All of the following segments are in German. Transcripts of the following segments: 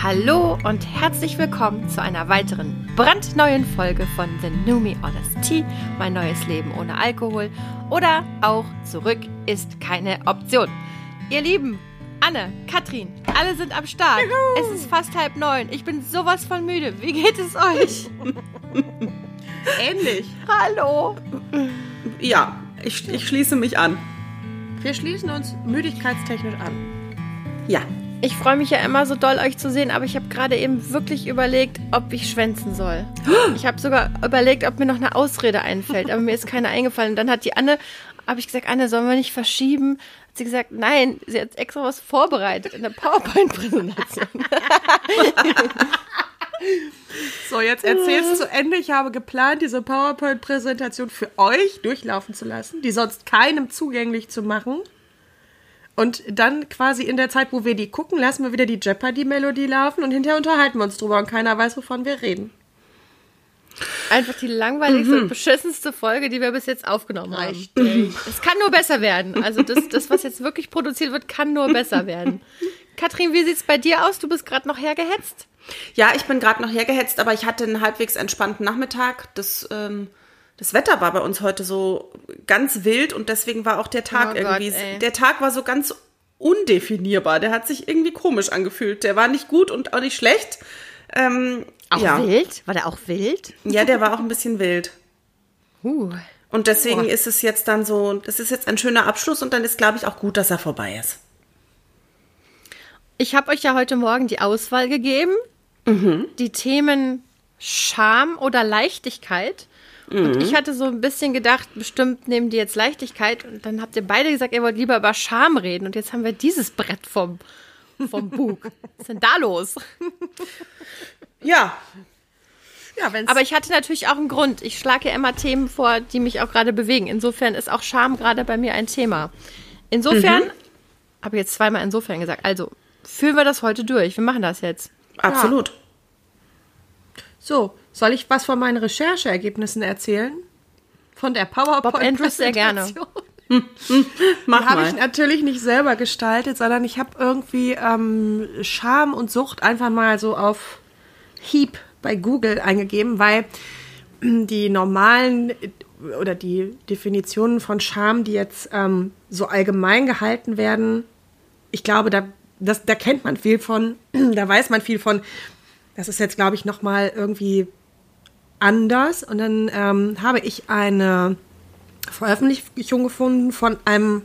Hallo und herzlich willkommen zu einer weiteren brandneuen Folge von The New Me Honest Tea, mein neues Leben ohne Alkohol oder auch zurück ist keine Option. Ihr Lieben, Anne, Katrin, alle sind am Start. Juhu. Es ist fast halb neun. Ich bin sowas von müde. Wie geht es euch? Ähnlich. Hallo. Ja, ich, ich schließe mich an. Wir schließen uns müdigkeitstechnisch an. Ja. Ich freue mich ja immer so doll, euch zu sehen, aber ich habe gerade eben wirklich überlegt, ob ich schwänzen soll. Ich habe sogar überlegt, ob mir noch eine Ausrede einfällt, aber mir ist keine eingefallen. Und dann hat die Anne, habe ich gesagt, Anne, sollen wir nicht verschieben? Hat sie gesagt, nein, sie hat extra was vorbereitet in der PowerPoint-Präsentation. So, jetzt erzählst du zu Ende. Ich habe geplant, diese PowerPoint-Präsentation für euch durchlaufen zu lassen, die sonst keinem zugänglich zu machen. Und dann quasi in der Zeit, wo wir die gucken, lassen wir wieder die Jeopardy-Melodie laufen und hinterher unterhalten wir uns drüber und keiner weiß, wovon wir reden. Einfach die langweiligste mhm. und beschissenste Folge, die wir bis jetzt aufgenommen haben. Richtig. Es kann nur besser werden. Also das, das, was jetzt wirklich produziert wird, kann nur besser werden. Katrin, wie sieht es bei dir aus? Du bist gerade noch hergehetzt? Ja, ich bin gerade noch hergehetzt, aber ich hatte einen halbwegs entspannten Nachmittag. Das, ähm, das Wetter war bei uns heute so ganz wild und deswegen war auch der Tag oh irgendwie. Gott, der Tag war so ganz undefinierbar. Der hat sich irgendwie komisch angefühlt. Der war nicht gut und auch nicht schlecht. Ähm, auch ja. wild? War der auch wild? Ja, der war auch ein bisschen wild. Uh. Und deswegen oh. ist es jetzt dann so, das ist jetzt ein schöner Abschluss und dann ist, glaube ich, auch gut, dass er vorbei ist. Ich habe euch ja heute Morgen die Auswahl gegeben Mhm. Die Themen Scham oder Leichtigkeit. Mhm. Und ich hatte so ein bisschen gedacht, bestimmt nehmen die jetzt Leichtigkeit. Und dann habt ihr beide gesagt, ihr wollt lieber über Scham reden. Und jetzt haben wir dieses Brett vom, vom Bug. Was ist denn da los? Ja. ja Aber ich hatte natürlich auch einen Grund. Ich schlage ja immer Themen vor, die mich auch gerade bewegen. Insofern ist auch Scham gerade bei mir ein Thema. Insofern, mhm. habe ich jetzt zweimal insofern gesagt. Also, führen wir das heute durch. Wir machen das jetzt. Absolut. Ja. So, soll ich was von meinen Rechercheergebnissen erzählen? Von der PowerPoint. Bob Andrews sehr gerne. Mach Die habe ich natürlich nicht selber gestaltet, sondern ich habe irgendwie ähm, Scham und Sucht einfach mal so auf Heap bei Google eingegeben, weil die normalen oder die Definitionen von Scham, die jetzt ähm, so allgemein gehalten werden, ich glaube, da das, da kennt man viel von, da weiß man viel von. Das ist jetzt, glaube ich, noch mal irgendwie anders. Und dann ähm, habe ich eine Veröffentlichung gefunden von einem,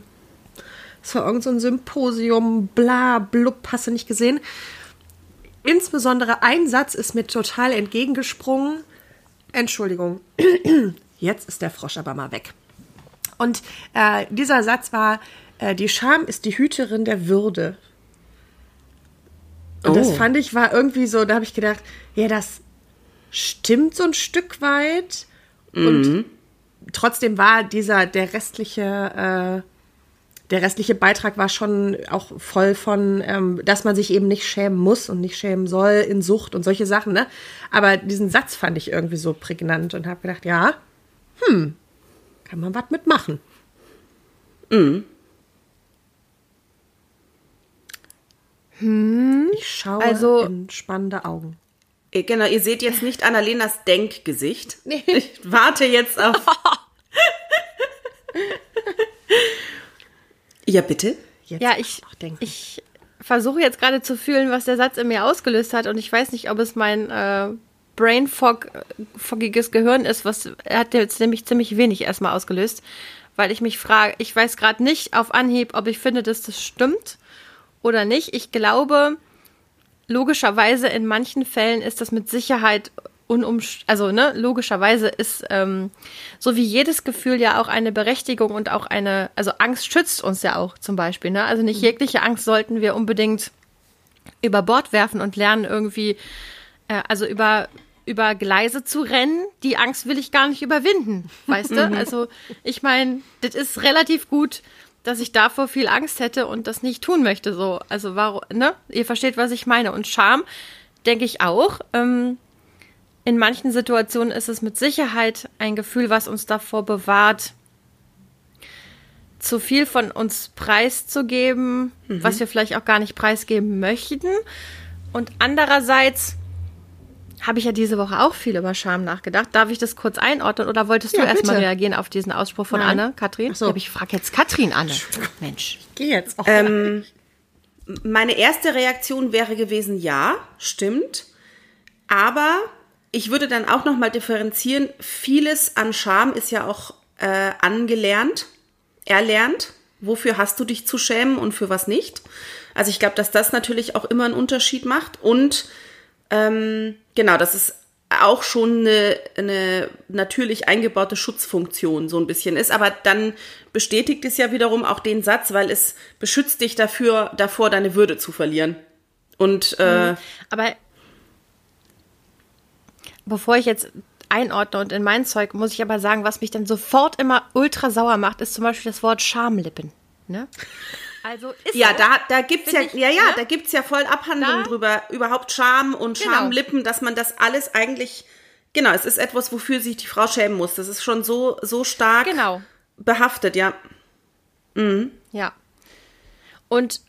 es war irgendein so ein Symposium, bla, blub, hast du nicht gesehen. Insbesondere ein Satz ist mir total entgegengesprungen. Entschuldigung, jetzt ist der Frosch aber mal weg. Und äh, dieser Satz war, äh, die Scham ist die Hüterin der Würde. Und oh. das fand ich war irgendwie so, da habe ich gedacht, ja, das stimmt so ein Stück weit. Mhm. Und trotzdem war dieser, der restliche, äh, der restliche Beitrag war schon auch voll von, ähm, dass man sich eben nicht schämen muss und nicht schämen soll in Sucht und solche Sachen, ne? Aber diesen Satz fand ich irgendwie so prägnant und habe gedacht, ja, hm, kann man was mitmachen. Mhm. Hm, ich schaue also, in spannende Augen. Äh, genau, ihr seht jetzt nicht Annalenas Denkgesicht. Nee. Ich warte jetzt auf. ja, bitte. Jetzt ja, ich, ich versuche jetzt gerade zu fühlen, was der Satz in mir ausgelöst hat. Und ich weiß nicht, ob es mein äh, Brain Fog, foggiges Gehirn ist, was er hat jetzt nämlich ziemlich wenig erstmal ausgelöst. Weil ich mich frage, ich weiß gerade nicht auf Anhieb, ob ich finde, dass das stimmt oder nicht. Ich glaube, logischerweise in manchen Fällen ist das mit Sicherheit unum, also ne, logischerweise ist ähm, so wie jedes Gefühl ja auch eine Berechtigung und auch eine, also Angst schützt uns ja auch zum Beispiel, ne? Also nicht mhm. jegliche Angst sollten wir unbedingt über Bord werfen und lernen irgendwie, äh, also über über Gleise zu rennen, die Angst will ich gar nicht überwinden, weißt du? Also ich meine, das ist relativ gut dass ich davor viel Angst hätte und das nicht tun möchte. So, also warum, ne? Ihr versteht, was ich meine. Und Scham, denke ich auch. Ähm, in manchen Situationen ist es mit Sicherheit ein Gefühl, was uns davor bewahrt, zu viel von uns preiszugeben, mhm. was wir vielleicht auch gar nicht preisgeben möchten. Und andererseits habe ich ja diese Woche auch viel über Scham nachgedacht. Darf ich das kurz einordnen oder wolltest du ja, erstmal reagieren auf diesen Ausspruch von Nein. Anne, Katrin? So. Ja, ich frage jetzt Katrin Anne. Mensch. Ich geh jetzt auch. Ähm, meine erste Reaktion wäre gewesen, ja, stimmt. Aber ich würde dann auch noch mal differenzieren. Vieles an Scham ist ja auch äh, angelernt, erlernt. Wofür hast du dich zu schämen und für was nicht? Also ich glaube, dass das natürlich auch immer einen Unterschied macht. Und ähm, genau, das ist auch schon eine, eine natürlich eingebaute Schutzfunktion so ein bisschen ist. Aber dann bestätigt es ja wiederum auch den Satz, weil es beschützt dich dafür, davor, deine Würde zu verlieren. Und äh, mhm. aber bevor ich jetzt einordne und in mein Zeug, muss ich aber sagen, was mich dann sofort immer ultra sauer macht, ist zum Beispiel das Wort Schamlippen. Ne? Also ist ja, so, da, da gibt's ja, ich, ja, ja, ne? da gibt's ja voll Abhandlungen drüber, überhaupt Scham und genau. Schamlippen, dass man das alles eigentlich, genau, es ist etwas, wofür sich die Frau schämen muss. Das ist schon so, so stark genau. behaftet, ja. Mhm. Ja. Und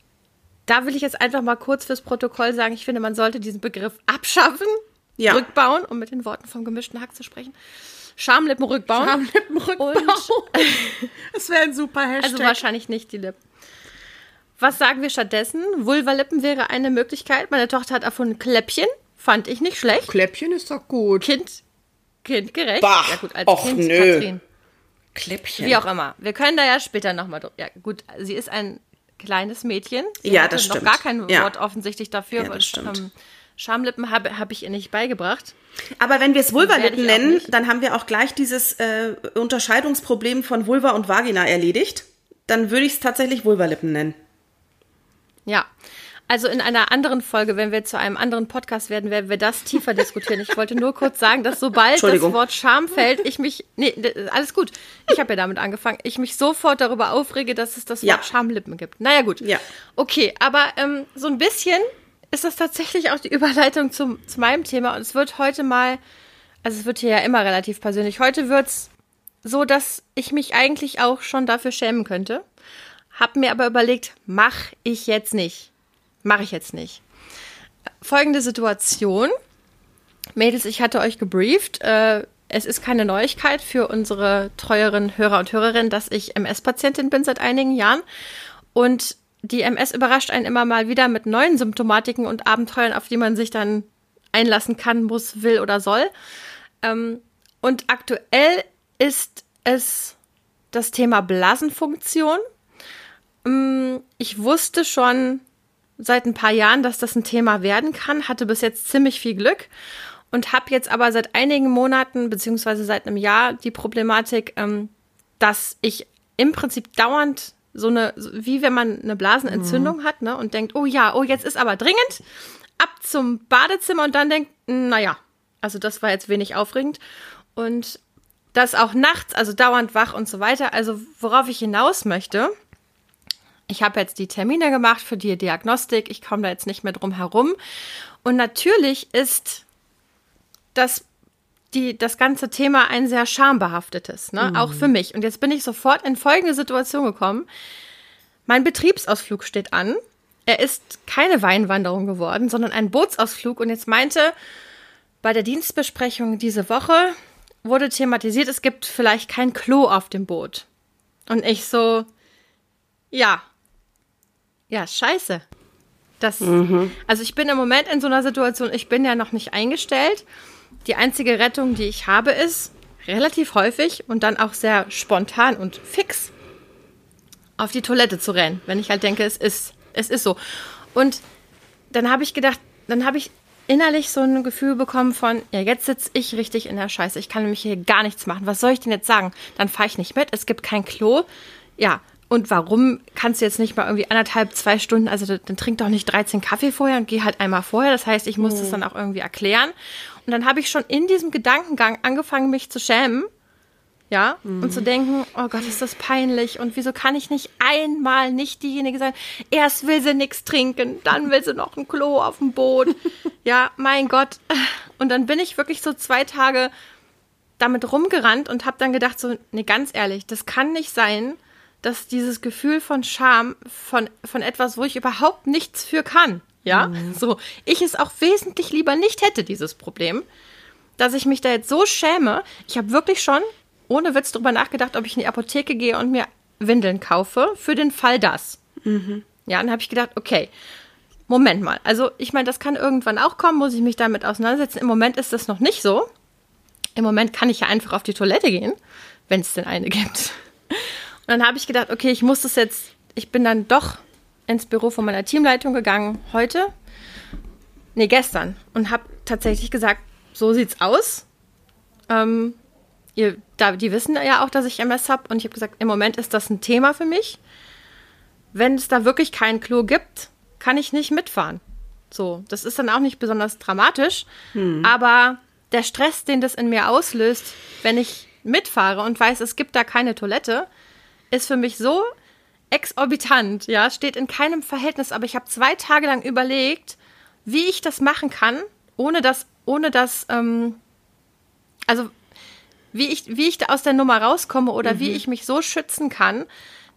da will ich jetzt einfach mal kurz fürs Protokoll sagen, ich finde, man sollte diesen Begriff abschaffen, ja. rückbauen, um mit den Worten vom gemischten Hack zu sprechen. Schamlippen rückbauen. Schamlippen rückbauen. das wäre ein super Hashtag. Also wahrscheinlich nicht die Lippen. Was sagen wir stattdessen? Vulvalippen wäre eine Möglichkeit. Meine Tochter hat erfunden Kläppchen. Fand ich nicht schlecht. Kläppchen ist doch gut. Kind, kindgerecht. Bah, ja gut, als och, Kind nö. Katrin. Kläppchen. Wie auch immer. Wir können da ja später nochmal drüber. Ja gut, sie ist ein kleines Mädchen. Sie ja, das stimmt. noch gar kein ja. Wort offensichtlich dafür. Ja, das stimmt. Ähm, Schamlippen habe hab ich ihr nicht beigebracht. Aber wenn wir es Vulvalippen nennen, dann haben wir auch gleich dieses äh, Unterscheidungsproblem von Vulva und Vagina erledigt. Dann würde ich es tatsächlich Vulvalippen nennen. Ja. Also in einer anderen Folge, wenn wir zu einem anderen Podcast werden, werden wir das tiefer diskutieren. Ich wollte nur kurz sagen, dass sobald das Wort Scham fällt, ich mich, nee, alles gut, ich habe ja damit angefangen, ich mich sofort darüber aufrege, dass es das Wort ja. Schamlippen gibt. Naja gut. Ja. Okay, aber ähm, so ein bisschen ist das tatsächlich auch die Überleitung zum, zu meinem Thema und es wird heute mal, also es wird hier ja immer relativ persönlich, heute wird's so, dass ich mich eigentlich auch schon dafür schämen könnte. Hab mir aber überlegt, mach ich jetzt nicht. Mach ich jetzt nicht. Folgende Situation. Mädels, ich hatte euch gebrieft. Äh, es ist keine Neuigkeit für unsere treueren Hörer und Hörerinnen, dass ich MS-Patientin bin seit einigen Jahren. Und die MS überrascht einen immer mal wieder mit neuen Symptomatiken und Abenteuern, auf die man sich dann einlassen kann, muss, will oder soll. Ähm, und aktuell ist es das Thema Blasenfunktion. Mm, ich wusste schon seit ein paar Jahren, dass das ein Thema werden kann, hatte bis jetzt ziemlich viel Glück und habe jetzt aber seit einigen Monaten beziehungsweise seit einem Jahr die Problematik, ähm, dass ich im Prinzip dauernd so eine, wie wenn man eine Blasenentzündung mhm. hat, ne, und denkt, oh ja, oh, jetzt ist aber dringend, ab zum Badezimmer und dann denkt, naja, also das war jetzt wenig aufregend. Und das auch nachts, also dauernd wach und so weiter. Also worauf ich hinaus möchte, ich habe jetzt die Termine gemacht für die Diagnostik, ich komme da jetzt nicht mehr drum herum. Und natürlich ist das, die, das ganze Thema ein sehr schambehaftetes, ne? Mhm. auch für mich. Und jetzt bin ich sofort in folgende Situation gekommen. Mein Betriebsausflug steht an. Er ist keine Weinwanderung geworden, sondern ein Bootsausflug. Und jetzt meinte bei der Dienstbesprechung diese Woche wurde thematisiert, es gibt vielleicht kein Klo auf dem Boot. Und ich so, ja, ja, scheiße. Das, mhm. Also ich bin im Moment in so einer Situation, ich bin ja noch nicht eingestellt. Die einzige Rettung, die ich habe, ist relativ häufig und dann auch sehr spontan und fix auf die Toilette zu rennen, wenn ich halt denke, es ist, es ist so. Und dann habe ich gedacht, dann habe ich innerlich so ein Gefühl bekommen von, ja, jetzt sitze ich richtig in der Scheiße. Ich kann nämlich hier gar nichts machen. Was soll ich denn jetzt sagen? Dann fahre ich nicht mit. Es gibt kein Klo. Ja, und warum kannst du jetzt nicht mal irgendwie anderthalb, zwei Stunden, also dann trink doch nicht 13 Kaffee vorher und geh halt einmal vorher. Das heißt, ich muss mhm. das dann auch irgendwie erklären. Und dann habe ich schon in diesem Gedankengang angefangen, mich zu schämen. Ja, mhm. und zu denken, oh Gott, ist das peinlich und wieso kann ich nicht einmal nicht diejenige sein? Erst will sie nichts trinken, dann will sie noch ein Klo auf dem Boot. ja, mein Gott. Und dann bin ich wirklich so zwei Tage damit rumgerannt und habe dann gedacht so, nee, ganz ehrlich, das kann nicht sein, dass dieses Gefühl von Scham, von, von etwas, wo ich überhaupt nichts für kann, Ja, mhm. so. Ich es auch wesentlich lieber nicht hätte, dieses Problem, dass ich mich da jetzt so schäme. Ich habe wirklich schon, ohne Witz, darüber nachgedacht, ob ich in die Apotheke gehe und mir Windeln kaufe, für den Fall das. Mhm. Ja, dann habe ich gedacht, okay, Moment mal. Also, ich meine, das kann irgendwann auch kommen, muss ich mich damit auseinandersetzen. Im Moment ist das noch nicht so. Im Moment kann ich ja einfach auf die Toilette gehen, wenn es denn eine gibt. Und dann habe ich gedacht, okay, ich muss das jetzt, ich bin dann doch ins Büro von meiner Teamleitung gegangen heute, nee, gestern, und habe tatsächlich gesagt, so sieht's aus. Ähm, ihr, da, die wissen ja auch, dass ich MS habe, und ich habe gesagt, im Moment ist das ein Thema für mich. Wenn es da wirklich kein Klo gibt, kann ich nicht mitfahren. So, das ist dann auch nicht besonders dramatisch, hm. aber der Stress, den das in mir auslöst, wenn ich mitfahre und weiß, es gibt da keine Toilette, ist für mich so exorbitant, ja, steht in keinem Verhältnis, aber ich habe zwei Tage lang überlegt, wie ich das machen kann, ohne dass, ohne dass, ähm, also wie ich, wie ich da aus der Nummer rauskomme oder mhm. wie ich mich so schützen kann,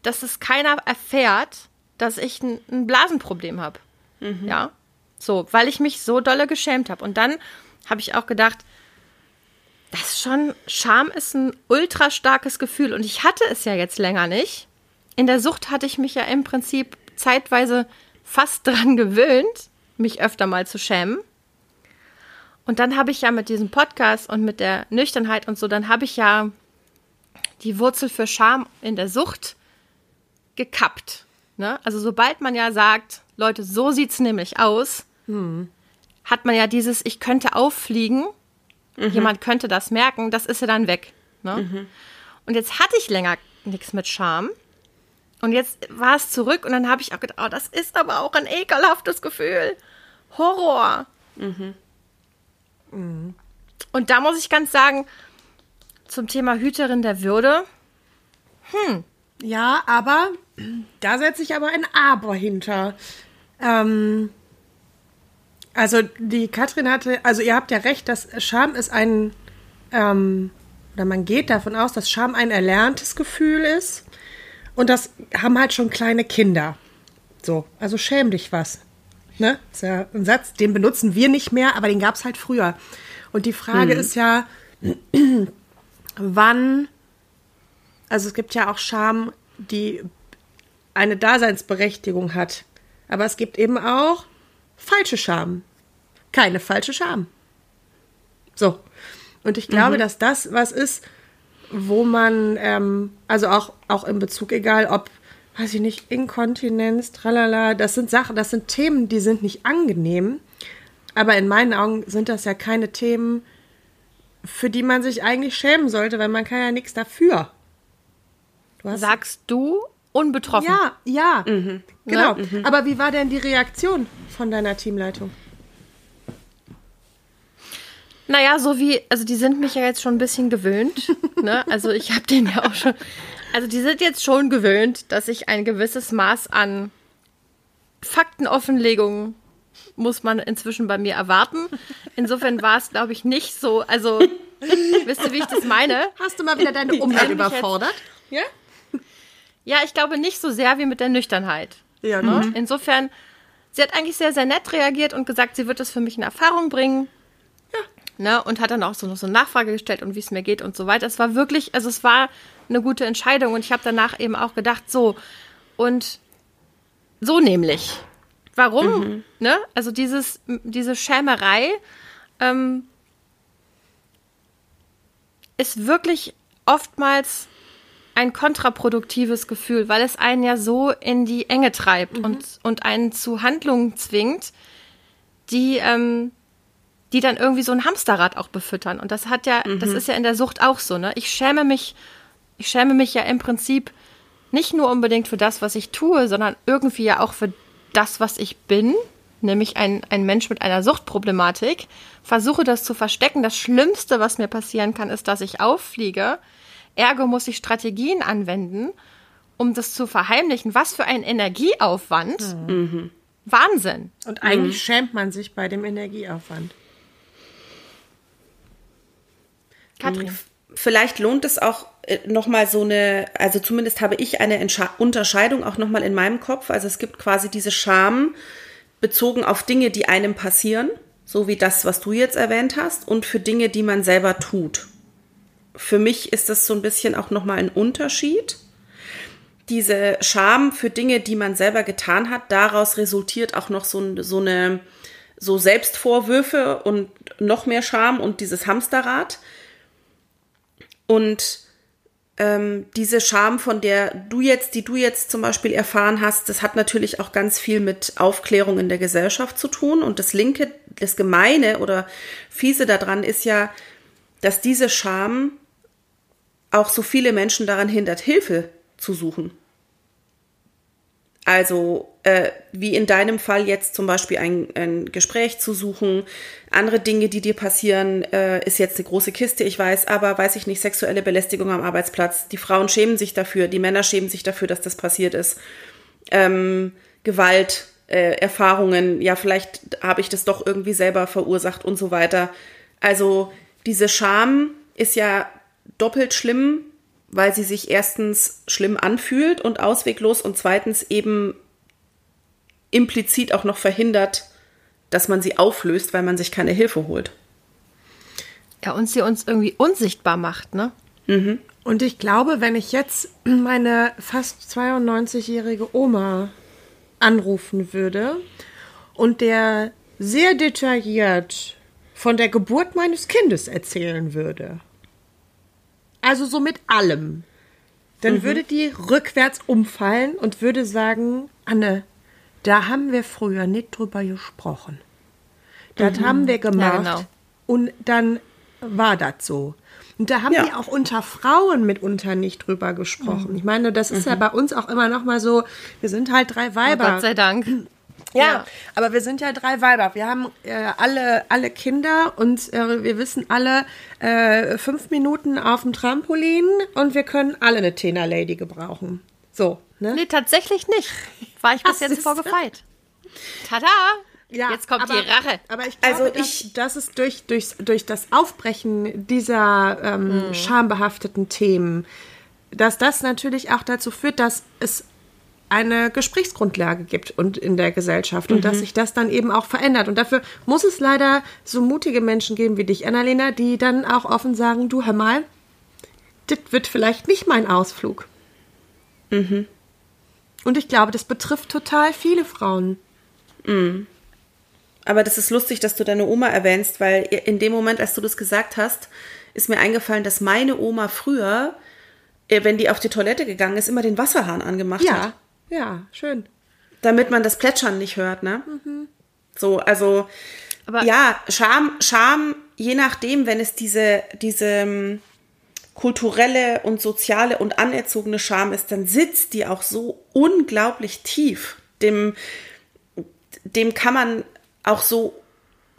dass es keiner erfährt, dass ich ein, ein Blasenproblem habe. Mhm. Ja. So, weil ich mich so dolle geschämt habe. Und dann habe ich auch gedacht, das ist schon, Scham ist ein ultra starkes Gefühl. Und ich hatte es ja jetzt länger nicht in der Sucht hatte ich mich ja im Prinzip zeitweise fast dran gewöhnt, mich öfter mal zu schämen. Und dann habe ich ja mit diesem Podcast und mit der Nüchternheit und so, dann habe ich ja die Wurzel für Scham in der Sucht gekappt. Ne? Also sobald man ja sagt, Leute, so sieht es nämlich aus, hm. hat man ja dieses, ich könnte auffliegen, mhm. jemand könnte das merken, das ist ja dann weg. Ne? Mhm. Und jetzt hatte ich länger nichts mit Scham. Und jetzt war es zurück und dann habe ich auch gedacht, oh, das ist aber auch ein ekelhaftes Gefühl. Horror. Mhm. Mhm. Und da muss ich ganz sagen, zum Thema Hüterin der Würde. Hm. Ja, aber da setze ich aber ein Aber hinter. Ähm, also die Katrin hatte, also ihr habt ja recht, dass Scham ist ein, ähm, oder man geht davon aus, dass Scham ein erlerntes Gefühl ist. Und das haben halt schon kleine Kinder. So, also schäm dich was. Ne? Das ist ja ein Satz, den benutzen wir nicht mehr, aber den gab es halt früher. Und die Frage hm. ist ja, wann, also es gibt ja auch Scham, die eine Daseinsberechtigung hat. Aber es gibt eben auch falsche Scham. Keine falsche Scham. So. Und ich glaube, mhm. dass das was ist, wo man, ähm, also auch, auch in Bezug, egal ob, weiß ich nicht, Inkontinenz, tralala, das sind Sachen, das sind Themen, die sind nicht angenehm. Aber in meinen Augen sind das ja keine Themen, für die man sich eigentlich schämen sollte, weil man kann ja nichts dafür. Du Sagst du unbetroffen? Ja, ja. Mhm. Genau. Mhm. Aber wie war denn die Reaktion von deiner Teamleitung? Naja, so wie, also die sind mich ja jetzt schon ein bisschen gewöhnt. ne? Also ich habe den ja auch schon. Also die sind jetzt schon gewöhnt, dass ich ein gewisses Maß an Faktenoffenlegung muss man inzwischen bei mir erwarten. Insofern war es, glaube ich, nicht so. Also, wisst ihr, wie ich das meine? Hast du mal wieder deine Umwelt überfordert? Ja? Ja, ich glaube nicht so sehr wie mit der Nüchternheit. Ja, ne? Mhm. Insofern, sie hat eigentlich sehr, sehr nett reagiert und gesagt, sie wird das für mich in Erfahrung bringen ne? Und hat dann auch so noch so eine Nachfrage gestellt und wie es mir geht und so weiter. Es war wirklich, also es war eine gute Entscheidung und ich habe danach eben auch gedacht, so und so nämlich. Warum? Mhm. Ne? Also dieses, diese Schämerei ähm, ist wirklich oftmals ein kontraproduktives Gefühl, weil es einen ja so in die Enge treibt mhm. und, und einen zu Handlungen zwingt, die ähm, die dann irgendwie so ein Hamsterrad auch befüttern. Und das hat ja, mhm. das ist ja in der Sucht auch so, ne? Ich schäme mich, ich schäme mich ja im Prinzip nicht nur unbedingt für das, was ich tue, sondern irgendwie ja auch für das, was ich bin, nämlich ein, ein Mensch mit einer Suchtproblematik, versuche das zu verstecken. Das Schlimmste, was mir passieren kann, ist, dass ich auffliege. Ergo muss ich Strategien anwenden, um das zu verheimlichen. Was für ein Energieaufwand. Mhm. Wahnsinn. Und eigentlich mhm. schämt man sich bei dem Energieaufwand. Katrin. Vielleicht lohnt es auch äh, nochmal so eine, also zumindest habe ich eine Entsche Unterscheidung auch nochmal in meinem Kopf. Also es gibt quasi diese Scham, bezogen auf Dinge, die einem passieren, so wie das, was du jetzt erwähnt hast, und für Dinge, die man selber tut. Für mich ist das so ein bisschen auch nochmal ein Unterschied. Diese Scham für Dinge, die man selber getan hat, daraus resultiert auch noch so, so eine, so Selbstvorwürfe und noch mehr Scham und dieses Hamsterrad. Und ähm, diese Scham, von der du jetzt, die du jetzt zum Beispiel erfahren hast, das hat natürlich auch ganz viel mit Aufklärung in der Gesellschaft zu tun. Und das Linke, das Gemeine oder Fiese daran ist ja, dass diese Scham auch so viele Menschen daran hindert, Hilfe zu suchen. Also äh, wie in deinem Fall jetzt zum Beispiel ein, ein Gespräch zu suchen, andere Dinge, die dir passieren, äh, ist jetzt eine große Kiste, ich weiß, aber weiß ich nicht, sexuelle Belästigung am Arbeitsplatz. Die Frauen schämen sich dafür, die Männer schämen sich dafür, dass das passiert ist. Ähm, Gewalt, äh, Erfahrungen, ja, vielleicht habe ich das doch irgendwie selber verursacht und so weiter. Also diese Scham ist ja doppelt schlimm, weil sie sich erstens schlimm anfühlt und ausweglos und zweitens eben implizit auch noch verhindert, dass man sie auflöst, weil man sich keine Hilfe holt. Ja, und sie uns irgendwie unsichtbar macht, ne? Mhm. Und ich glaube, wenn ich jetzt meine fast 92-jährige Oma anrufen würde und der sehr detailliert von der Geburt meines Kindes erzählen würde, also so mit allem. Dann mhm. würde die rückwärts umfallen und würde sagen, Anne, da haben wir früher nicht drüber gesprochen. Das mhm. haben wir gemacht. Ja, genau. Und dann war das so. Und da haben ja. wir auch unter Frauen mitunter nicht drüber gesprochen. Mhm. Ich meine, das ist ja mhm. bei uns auch immer noch mal so, wir sind halt drei Weiber. Oh Gott sei Dank. Ja, ja, aber wir sind ja drei Weiber. Wir haben äh, alle, alle Kinder und äh, wir wissen alle äh, fünf Minuten auf dem Trampolin und wir können alle eine Tena Lady gebrauchen. So, ne? Nee, tatsächlich nicht. War ich bis jetzt vorgefeit. Tada! Ja, Jetzt kommt aber, die Rache. Aber ich glaube, also ich, dass, dass es durch, durch, durch das Aufbrechen dieser ähm, mhm. schambehafteten Themen, dass das natürlich auch dazu führt, dass es eine Gesprächsgrundlage gibt und in der Gesellschaft und mhm. dass sich das dann eben auch verändert. Und dafür muss es leider so mutige Menschen geben wie dich, Annalena, die dann auch offen sagen, du hör mal, das wird vielleicht nicht mein Ausflug. Mhm. Und ich glaube, das betrifft total viele Frauen. Mhm. Aber das ist lustig, dass du deine Oma erwähnst, weil in dem Moment, als du das gesagt hast, ist mir eingefallen, dass meine Oma früher, äh, wenn die auf die Toilette gegangen ist, immer den Wasserhahn angemacht ja. hat. Ja, schön. Damit man das Plätschern nicht hört, ne? Mhm. So, also Aber ja, Scham, Scham, je nachdem, wenn es diese, diese ähm, kulturelle und soziale und anerzogene Scham ist, dann sitzt die auch so unglaublich tief. Dem, dem kann man auch so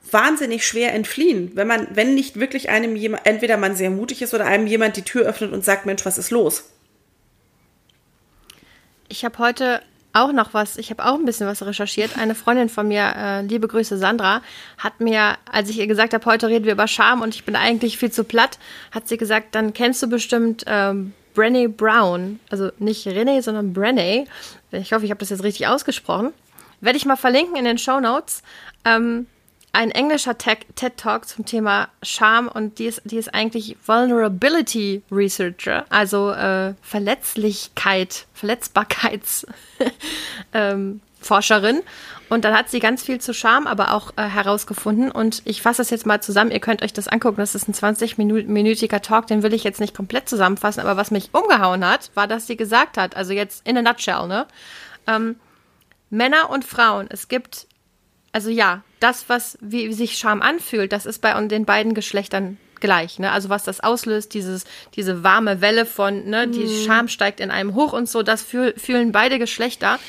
wahnsinnig schwer entfliehen, wenn man, wenn nicht wirklich einem jemand, entweder man sehr mutig ist oder einem jemand die Tür öffnet und sagt, Mensch, was ist los? Ich habe heute auch noch was, ich habe auch ein bisschen was recherchiert. Eine Freundin von mir, äh, liebe Grüße Sandra, hat mir, als ich ihr gesagt habe, heute reden wir über Scham und ich bin eigentlich viel zu platt, hat sie gesagt, dann kennst du bestimmt ähm, Brené Brown. Also nicht René, sondern Brené. Ich hoffe, ich habe das jetzt richtig ausgesprochen. Werde ich mal verlinken in den Show Notes. Ähm, ein englischer TED-Talk zum Thema Scham und die ist, die ist eigentlich Vulnerability Researcher, also äh, Verletzlichkeit, Verletzbarkeitsforscherin. ähm, und dann hat sie ganz viel zu Scham aber auch äh, herausgefunden. Und ich fasse das jetzt mal zusammen. Ihr könnt euch das angucken. Das ist ein 20-minütiger Talk. Den will ich jetzt nicht komplett zusammenfassen. Aber was mich umgehauen hat, war, dass sie gesagt hat, also jetzt in a nutshell, ne? Ähm, Männer und Frauen, es gibt also ja, das, was wie, sich Scham anfühlt, das ist bei den beiden Geschlechtern gleich, ne? Also was das auslöst, dieses, diese warme Welle von, ne, die mhm. Scham steigt in einem hoch und so, das fühl, fühlen beide Geschlechter.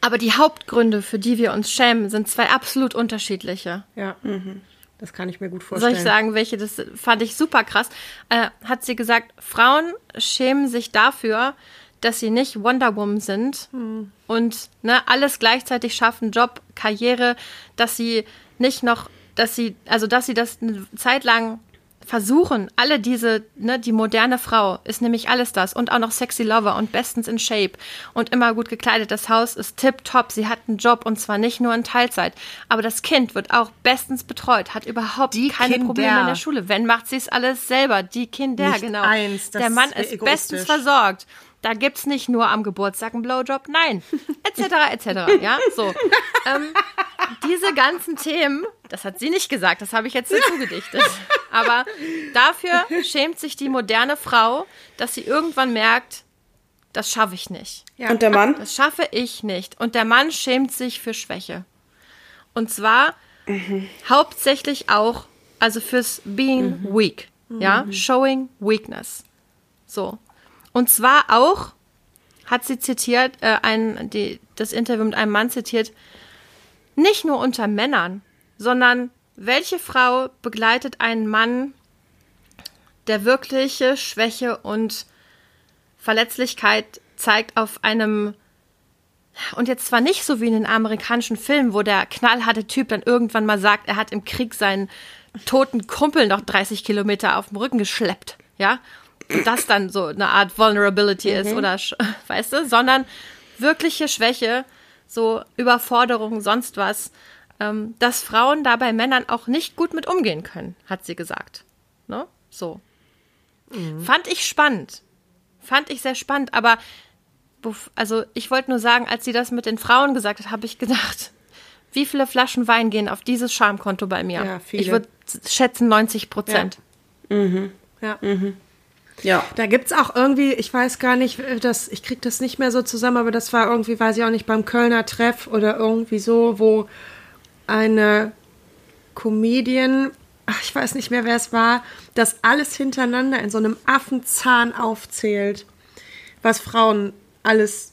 Aber die Hauptgründe, für die wir uns schämen, sind zwei absolut unterschiedliche. Ja. Mhm. Das kann ich mir gut vorstellen. Soll ich sagen, welche? Das fand ich super krass. Äh, hat sie gesagt, Frauen schämen sich dafür, dass sie nicht Wonder Woman sind hm. und ne, alles gleichzeitig schaffen, Job, Karriere, dass sie nicht noch, dass sie, also dass sie das eine Zeit lang versuchen alle diese, ne, die moderne Frau ist nämlich alles das und auch noch sexy Lover und bestens in Shape und immer gut gekleidet. Das Haus ist tip top. Sie hat einen Job und zwar nicht nur in Teilzeit. Aber das Kind wird auch bestens betreut, hat überhaupt die keine Kinder. Probleme in der Schule. Wenn macht sie es alles selber. Die Kinder, nicht genau. Eins, der Mann ist bestens versorgt. Da gibt's nicht nur am Geburtstag einen Blowjob, nein, etc. etc. Ja, so. Ähm, diese ganzen Themen, das hat sie nicht gesagt, das habe ich jetzt dazu gedichtet. Aber dafür schämt sich die moderne Frau, dass sie irgendwann merkt, das schaffe ich nicht. Ja. Und der Mann? Das schaffe ich nicht. Und der Mann schämt sich für Schwäche. Und zwar mhm. hauptsächlich auch, also fürs being mhm. weak. Ja, mhm. showing weakness. So. Und zwar auch, hat sie zitiert, äh, ein, die, das Interview mit einem Mann zitiert, nicht nur unter Männern, sondern welche Frau begleitet einen Mann, der wirkliche Schwäche und Verletzlichkeit zeigt auf einem und jetzt zwar nicht so wie in den amerikanischen Filmen, wo der knallharte Typ dann irgendwann mal sagt, er hat im Krieg seinen toten Kumpel noch 30 Kilometer auf dem Rücken geschleppt, ja, das dann so eine Art Vulnerability mhm. ist oder weißt du, sondern wirkliche Schwäche, so Überforderung, sonst was, ähm, dass Frauen da bei Männern auch nicht gut mit umgehen können, hat sie gesagt. Ne? So. Mhm. Fand ich spannend. Fand ich sehr spannend, aber also ich wollte nur sagen, als sie das mit den Frauen gesagt hat, habe ich gedacht, wie viele Flaschen Wein gehen auf dieses Schamkonto bei mir? Ja, viele. Ich würde schätzen 90 Prozent. Ja. Mhm. Ja. Mhm. Ja. Da gibt's auch irgendwie, ich weiß gar nicht, äh, das, ich krieg das nicht mehr so zusammen, aber das war irgendwie, weiß ich auch nicht, beim Kölner Treff oder irgendwie so, wo eine Comedian, ach, ich weiß nicht mehr, wer es war, das alles hintereinander in so einem Affenzahn aufzählt, was Frauen alles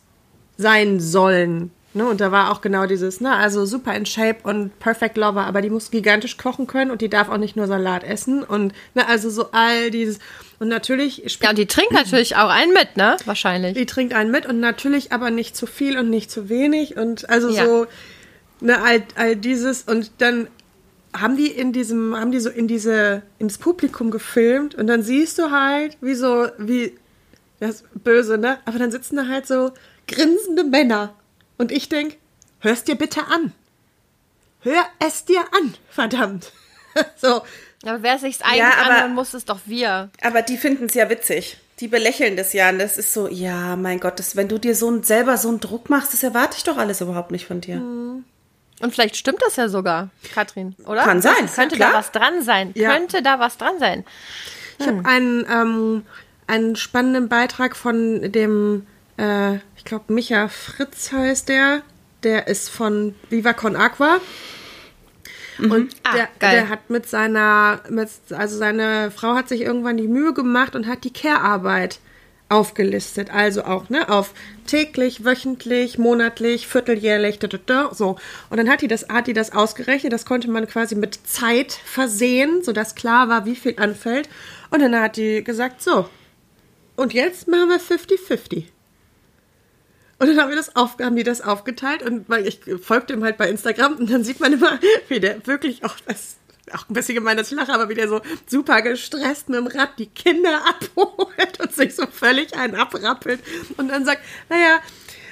sein sollen. Ne, und da war auch genau dieses, ne, also super in Shape und Perfect Lover, aber die muss gigantisch kochen können und die darf auch nicht nur Salat essen und ne, also so all dieses und natürlich Ja, und die trinkt natürlich auch einen mit, ne? Wahrscheinlich. Die trinkt einen mit und natürlich aber nicht zu viel und nicht zu wenig und also ja. so ne, all, all dieses und dann haben die in diesem, haben die so in diese, ins Publikum gefilmt und dann siehst du halt, wie so, wie, das ist böse, ne? Aber dann sitzen da halt so grinsende Männer und ich denk, hörst dir bitte an. Hör es dir an, verdammt. so. Aber wer sich's eigentlich ja, aber, anhören muss, ist doch wir. Aber die finden es ja witzig. Die belächeln das ja und das ist so, ja, mein Gott, das, wenn du dir so selber so einen Druck machst, das erwarte ich doch alles überhaupt nicht von dir. Hm. Und vielleicht stimmt das ja sogar, Katrin, oder? Kann sein. Könnte klar. da was dran sein. Ja. Könnte da was dran sein. Ich hm. habe einen, ähm, einen spannenden Beitrag von dem, äh, ich glaube, Micha Fritz heißt der. Der ist von Viva Con Aqua. Mhm. Und ah, der, der, hat mit seiner, mit, also seine Frau hat sich irgendwann die Mühe gemacht und hat die Care-Arbeit aufgelistet. Also auch, ne, auf täglich, wöchentlich, monatlich, vierteljährlich, da, da, da, so. Und dann hat die das, hat die das ausgerechnet. Das konnte man quasi mit Zeit versehen, sodass klar war, wie viel anfällt. Und dann hat die gesagt, so. Und jetzt machen wir 50-50. Und dann haben, wir das auf, haben die das aufgeteilt und weil ich folgte ihm halt bei Instagram und dann sieht man immer, wie der wirklich auch das auch ein bisschen gemein, dass ich lache, aber wie der so super gestresst mit dem Rad die Kinder abholt und sich so völlig einen abrappelt und dann sagt, naja,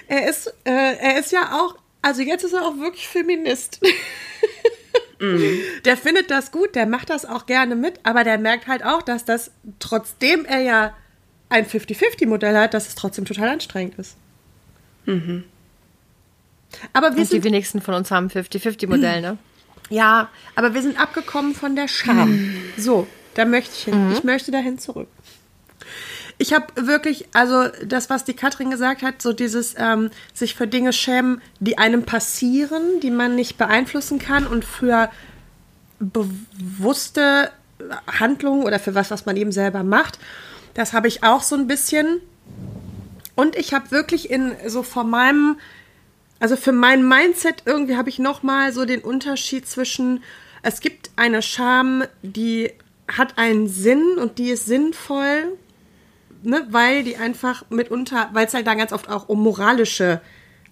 er ist, äh, er ist ja auch, also jetzt ist er auch wirklich Feminist. Mhm. Der findet das gut, der macht das auch gerne mit, aber der merkt halt auch, dass das, trotzdem er ja ein 50-50-Modell hat, dass es trotzdem total anstrengend ist. Mhm. Aber wir Und die wenigsten von uns haben 50-50-Modell, ne? Ja, aber wir sind abgekommen von der Scham. Mhm. So, da möchte ich hin. Mhm. Ich möchte dahin zurück. Ich habe wirklich, also das, was die Katrin gesagt hat, so dieses ähm, sich für Dinge schämen, die einem passieren, die man nicht beeinflussen kann und für bewusste Handlungen oder für was, was man eben selber macht, das habe ich auch so ein bisschen. Und ich habe wirklich in so vor meinem also für mein Mindset irgendwie habe ich noch mal so den Unterschied zwischen es gibt eine Scham, die hat einen Sinn und die ist sinnvoll, ne, weil die einfach mitunter, weil es halt da ganz oft auch um moralische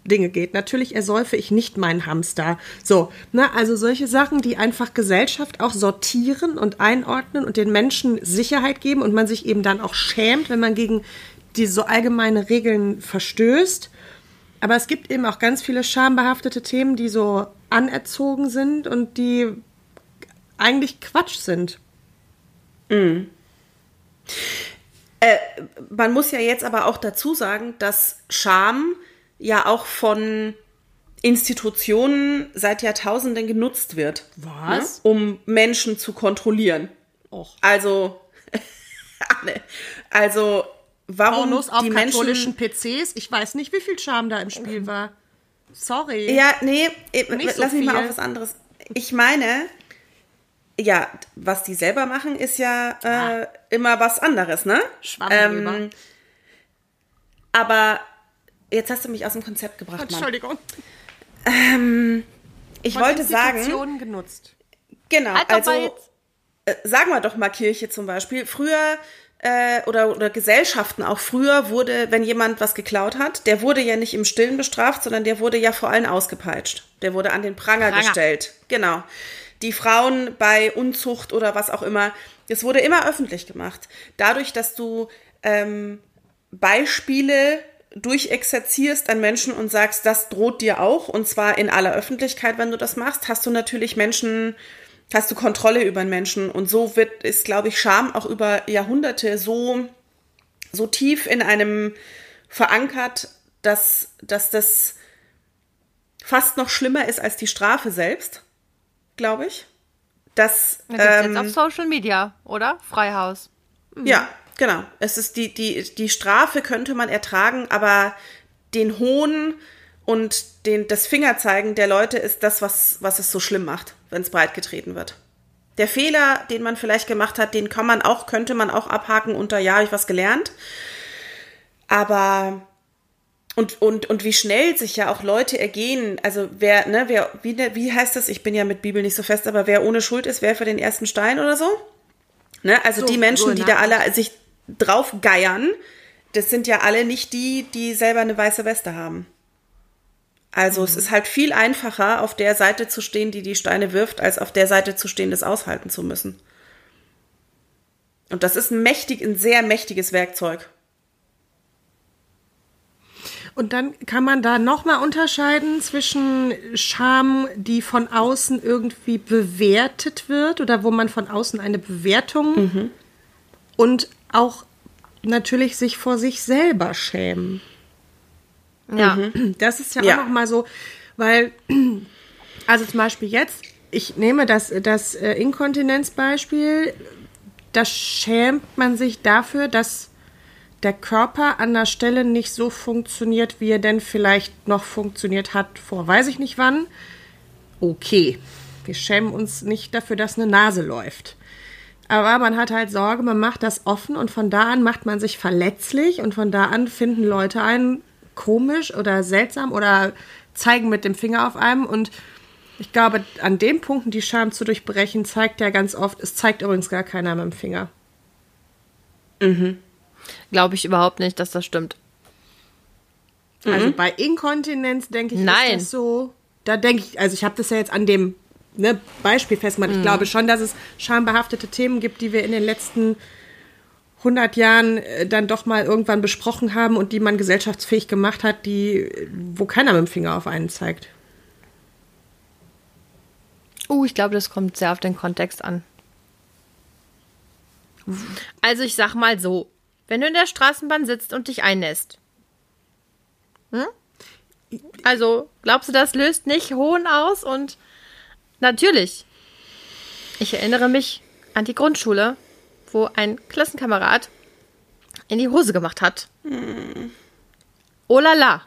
Dinge geht. Natürlich ersäufe ich nicht meinen Hamster. So, ne, also solche Sachen, die einfach Gesellschaft auch sortieren und einordnen und den Menschen Sicherheit geben und man sich eben dann auch schämt, wenn man gegen die so allgemeine Regeln verstößt. Aber es gibt eben auch ganz viele schambehaftete Themen, die so anerzogen sind und die eigentlich Quatsch sind. Mhm. Äh, man muss ja jetzt aber auch dazu sagen, dass Scham ja auch von Institutionen seit Jahrtausenden genutzt wird. Was? Ne? Um Menschen zu kontrollieren. Och. Also, also warum Pornos auf die katholischen Menschen, PCs? Ich weiß nicht, wie viel Scham da im Spiel war. Sorry. Ja, nee, nicht lass so mich mal auf was anderes. Ich meine, ja, was die selber machen, ist ja äh, ah. immer was anderes, ne? Schwamm ähm, aber jetzt hast du mich aus dem Konzept gebracht, Mann. Entschuldigung. Ähm, ich Von wollte sagen. genutzt. Genau, also äh, sagen wir doch mal Kirche zum Beispiel. Früher äh, oder, oder Gesellschaften auch früher wurde, wenn jemand was geklaut hat, der wurde ja nicht im Stillen bestraft, sondern der wurde ja vor allem ausgepeitscht. Der wurde an den Pranger, Pranger. gestellt. Genau die Frauen bei Unzucht oder was auch immer. Es wurde immer öffentlich gemacht. Dadurch, dass du ähm, Beispiele durchexerzierst an Menschen und sagst, das droht dir auch, und zwar in aller Öffentlichkeit, wenn du das machst, hast du natürlich Menschen, hast du Kontrolle über den Menschen. Und so wird, ist, glaube ich, Scham auch über Jahrhunderte so, so tief in einem verankert, dass, dass das fast noch schlimmer ist als die Strafe selbst glaube ich. Das ähm, jetzt auf Social Media, oder? Freihaus. Mhm. Ja, genau. Es ist die, die, die Strafe könnte man ertragen, aber den Hohn und den, das Fingerzeigen der Leute ist das, was, was es so schlimm macht, wenn es breitgetreten wird. Der Fehler, den man vielleicht gemacht hat, den kann man auch, könnte man auch abhaken unter, ja, habe ich was gelernt. Aber und, und, und wie schnell sich ja auch Leute ergehen, also wer, ne, wer, wie, ne, wie heißt das? Ich bin ja mit Bibel nicht so fest, aber wer ohne Schuld ist, wer für den ersten Stein oder so? Ne? Also so, die Menschen, so die da alle sich drauf geiern, das sind ja alle nicht die, die selber eine weiße Weste haben. Also es ist halt viel einfacher, auf der Seite zu stehen, die die Steine wirft, als auf der Seite zu stehen, das aushalten zu müssen. Und das ist ein mächtig, ein sehr mächtiges Werkzeug. Und dann kann man da nochmal unterscheiden zwischen Scham, die von außen irgendwie bewertet wird oder wo man von außen eine Bewertung mhm. und auch natürlich sich vor sich selber schämen. Ja. Mhm. Das ist ja, ja. auch nochmal so, weil, also zum Beispiel jetzt, ich nehme das, das äh, Inkontinenzbeispiel, da schämt man sich dafür, dass der Körper an der Stelle nicht so funktioniert, wie er denn vielleicht noch funktioniert hat vor weiß ich nicht wann, okay. Wir schämen uns nicht dafür, dass eine Nase läuft. Aber man hat halt Sorge, man macht das offen und von da an macht man sich verletzlich und von da an finden Leute einen komisch oder seltsam oder zeigen mit dem Finger auf einem und ich glaube, an den Punkten die Scham zu durchbrechen, zeigt ja ganz oft, es zeigt übrigens gar keiner mit dem Finger. Mhm. Glaube ich überhaupt nicht, dass das stimmt. Also mhm. bei Inkontinenz denke ich, Nein. ist das so. Da denke ich, also ich habe das ja jetzt an dem ne, Beispiel festgemacht. Mhm. Ich glaube schon, dass es schambehaftete Themen gibt, die wir in den letzten 100 Jahren äh, dann doch mal irgendwann besprochen haben und die man gesellschaftsfähig gemacht hat, die, wo keiner mit dem Finger auf einen zeigt. Oh, ich glaube, das kommt sehr auf den Kontext an. Also ich sag mal so, wenn du in der Straßenbahn sitzt und dich einnässt. Hm? Also, glaubst du, das löst nicht Hohn aus? Und natürlich, ich erinnere mich an die Grundschule, wo ein Klassenkamerad in die Hose gemacht hat. Mhm. Oh la la.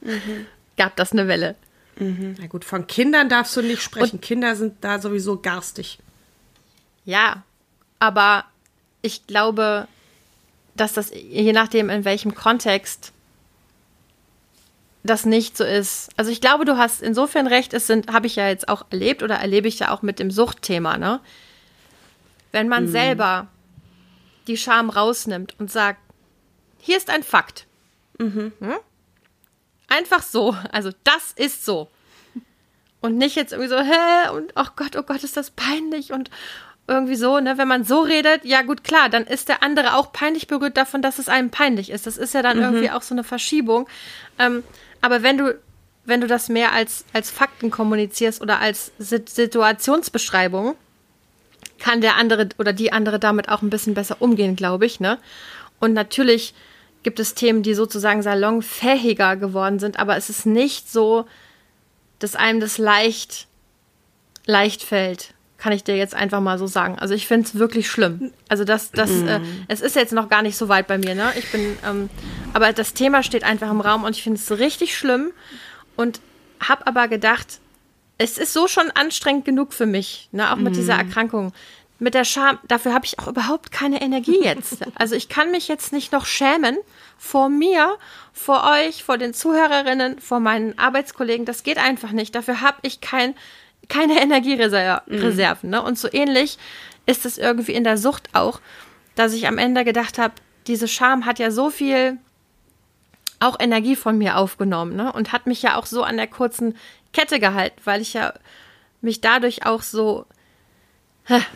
Mhm. Gab das eine Welle. Mhm. Na gut, von Kindern darfst du nicht sprechen. Und, Kinder sind da sowieso garstig. Ja, aber ich glaube, dass das je nachdem, in welchem Kontext das nicht so ist. Also ich glaube, du hast insofern recht, es sind, habe ich ja jetzt auch erlebt oder erlebe ich ja auch mit dem Suchtthema, ne? Wenn man mhm. selber die Scham rausnimmt und sagt, hier ist ein Fakt. Mhm. Hm? Einfach so. Also das ist so. Und nicht jetzt irgendwie so, hä? Und oh Gott, oh Gott, ist das peinlich und irgendwie so, ne? Wenn man so redet, ja gut, klar, dann ist der andere auch peinlich berührt davon, dass es einem peinlich ist. Das ist ja dann mhm. irgendwie auch so eine Verschiebung. Ähm, aber wenn du, wenn du das mehr als, als Fakten kommunizierst oder als Situationsbeschreibung, kann der andere oder die andere damit auch ein bisschen besser umgehen, glaube ich, ne? Und natürlich gibt es Themen, die sozusagen salonfähiger geworden sind, aber es ist nicht so, dass einem das leicht, leicht fällt. Kann ich dir jetzt einfach mal so sagen. Also ich finde es wirklich schlimm. Also das, das, mm. äh, es ist jetzt noch gar nicht so weit bei mir, ne? Ich bin, ähm, aber das Thema steht einfach im Raum und ich finde es richtig schlimm und habe aber gedacht, es ist so schon anstrengend genug für mich, ne? Auch mit mm. dieser Erkrankung mit der Scham, dafür habe ich auch überhaupt keine Energie jetzt. Also ich kann mich jetzt nicht noch schämen vor mir, vor euch, vor den Zuhörerinnen, vor meinen Arbeitskollegen. Das geht einfach nicht. Dafür habe ich kein, keine Energiereserven. Mhm. Ne? Und so ähnlich ist es irgendwie in der Sucht auch, dass ich am Ende gedacht habe, diese Scham hat ja so viel auch Energie von mir aufgenommen ne? und hat mich ja auch so an der kurzen Kette gehalten, weil ich ja mich dadurch auch so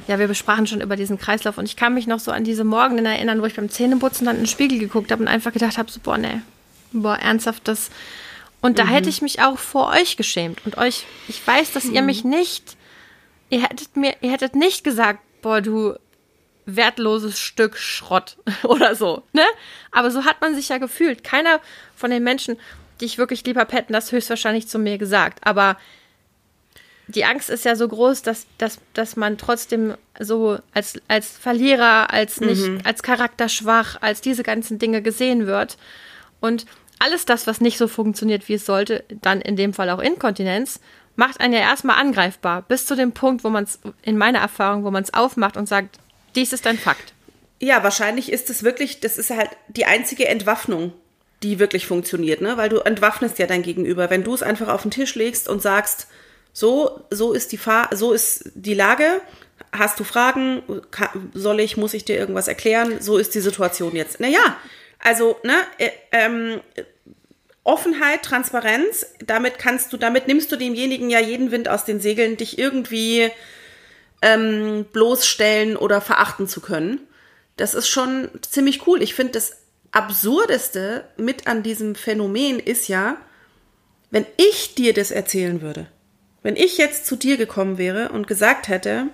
ja, wir besprachen schon über diesen Kreislauf und ich kann mich noch so an diese Morgen erinnern, wo ich beim Zähneputzen dann in den Spiegel geguckt habe und einfach gedacht habe, so, boah, nee, boah, ernsthaft, das. Und da mhm. hätte ich mich auch vor euch geschämt und euch, ich weiß, dass mhm. ihr mich nicht, ihr hättet mir, ihr hättet nicht gesagt, boah, du wertloses Stück Schrott oder so, ne? Aber so hat man sich ja gefühlt. Keiner von den Menschen, die ich wirklich lieber hätten das höchstwahrscheinlich zu mir gesagt, aber die Angst ist ja so groß, dass, dass, dass man trotzdem so als, als Verlierer, als nicht, mhm. als charakterschwach, als diese ganzen Dinge gesehen wird. Und alles das, was nicht so funktioniert, wie es sollte, dann in dem Fall auch Inkontinenz, macht einen ja erstmal angreifbar, bis zu dem Punkt, wo man es, in meiner Erfahrung, wo man es aufmacht und sagt, dies ist ein Fakt. Ja, wahrscheinlich ist es wirklich, das ist halt die einzige Entwaffnung, die wirklich funktioniert, ne? Weil du entwaffnest ja dein Gegenüber. Wenn du es einfach auf den Tisch legst und sagst, so, so ist die Fahr so ist die Lage. Hast du Fragen? soll ich, muss ich dir irgendwas erklären? So ist die Situation jetzt. Naja, also, ne, äh, ähm, Offenheit, Transparenz, damit kannst du, damit nimmst du demjenigen ja jeden Wind aus den Segeln, dich irgendwie ähm, bloßstellen oder verachten zu können. Das ist schon ziemlich cool. Ich finde, das Absurdeste mit an diesem Phänomen ist ja, wenn ich dir das erzählen würde, wenn ich jetzt zu dir gekommen wäre und gesagt hätte,